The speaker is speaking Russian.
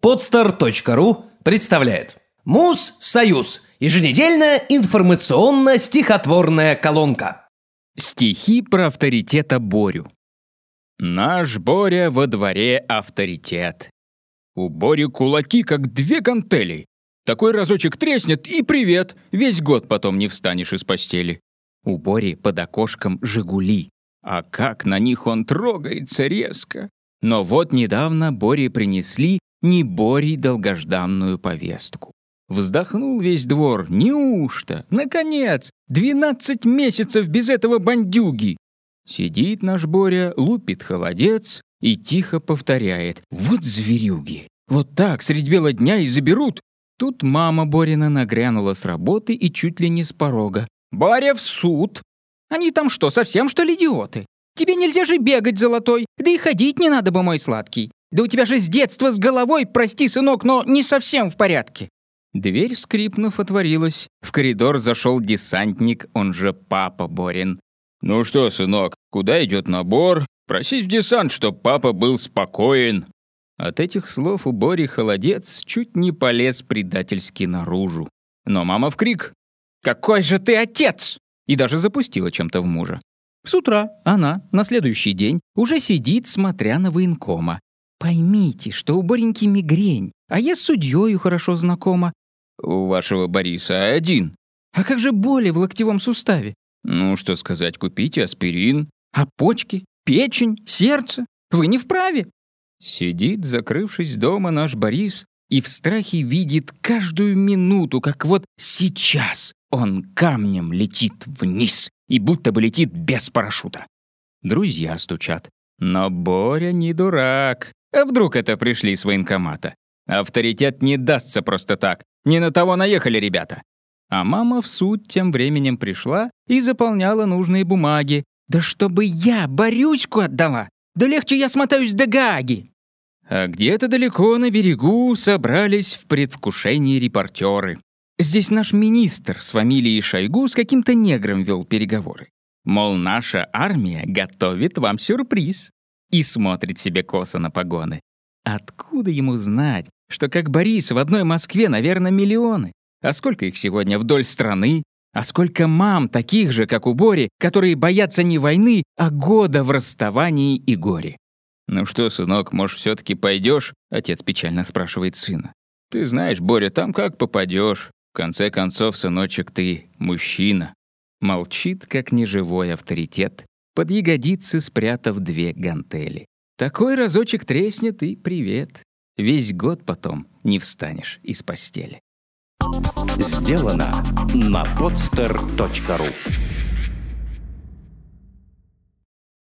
Podster.ru представляет Муз Союз. Еженедельная информационно-стихотворная колонка. Стихи про авторитета Борю. Наш Боря во дворе авторитет. У Бори кулаки, как две гантели. Такой разочек треснет и привет, весь год потом не встанешь из постели. У Бори под окошком «Жигули», а как на них он трогается резко. Но вот недавно Боре принесли не Борей долгожданную повестку. Вздохнул весь двор. Неужто? Наконец! Двенадцать месяцев без этого бандюги! Сидит наш Боря, лупит холодец и тихо повторяет. Вот зверюги! Вот так средь бела дня и заберут. Тут мама Борина нагрянула с работы и чуть ли не с порога. «Боря в суд!» «Они там что, совсем что ли идиоты? Тебе нельзя же бегать, золотой, да и ходить не надо бы, мой сладкий. Да у тебя же с детства с головой, прости, сынок, но не совсем в порядке». Дверь, скрипнув, отворилась. В коридор зашел десантник, он же папа Борин. «Ну что, сынок, куда идет набор? Просись в десант, чтоб папа был спокоен». От этих слов у Бори холодец чуть не полез предательски наружу. Но мама в крик. «Какой же ты отец!» И даже запустила чем-то в мужа. С утра она, на следующий день, уже сидит, смотря на военкома. Поймите, что у Бореньки мигрень, а я с судьёю хорошо знакома. У вашего Бориса один. А как же боли в локтевом суставе? Ну, что сказать, купите аспирин. А почки, печень, сердце? Вы не вправе. Сидит, закрывшись дома, наш Борис и в страхе видит каждую минуту, как вот сейчас он камнем летит вниз и будто бы летит без парашюта. Друзья стучат. Но Боря не дурак. А вдруг это пришли с военкомата? Авторитет не дастся просто так. Не на того наехали ребята. А мама в суд тем временем пришла и заполняла нужные бумаги. «Да чтобы я Борюську отдала! Да легче я смотаюсь до Гааги!» А где-то далеко на берегу собрались в предвкушении репортеры. Здесь наш министр с фамилией Шойгу с каким-то негром вел переговоры. Мол, наша армия готовит вам сюрприз и смотрит себе косо на погоны. Откуда ему знать, что как Борис в одной Москве, наверное, миллионы? А сколько их сегодня вдоль страны? А сколько мам, таких же, как у Бори, которые боятся не войны, а года в расставании и горе? «Ну что, сынок, может, все таки пойдешь? отец печально спрашивает сына. «Ты знаешь, Боря, там как попадешь. В конце концов, сыночек, ты мужчина». Молчит, как неживой авторитет, под ягодицы спрятав две гантели. Такой разочек треснет и привет. Весь год потом не встанешь из постели. Сделано на podster.ru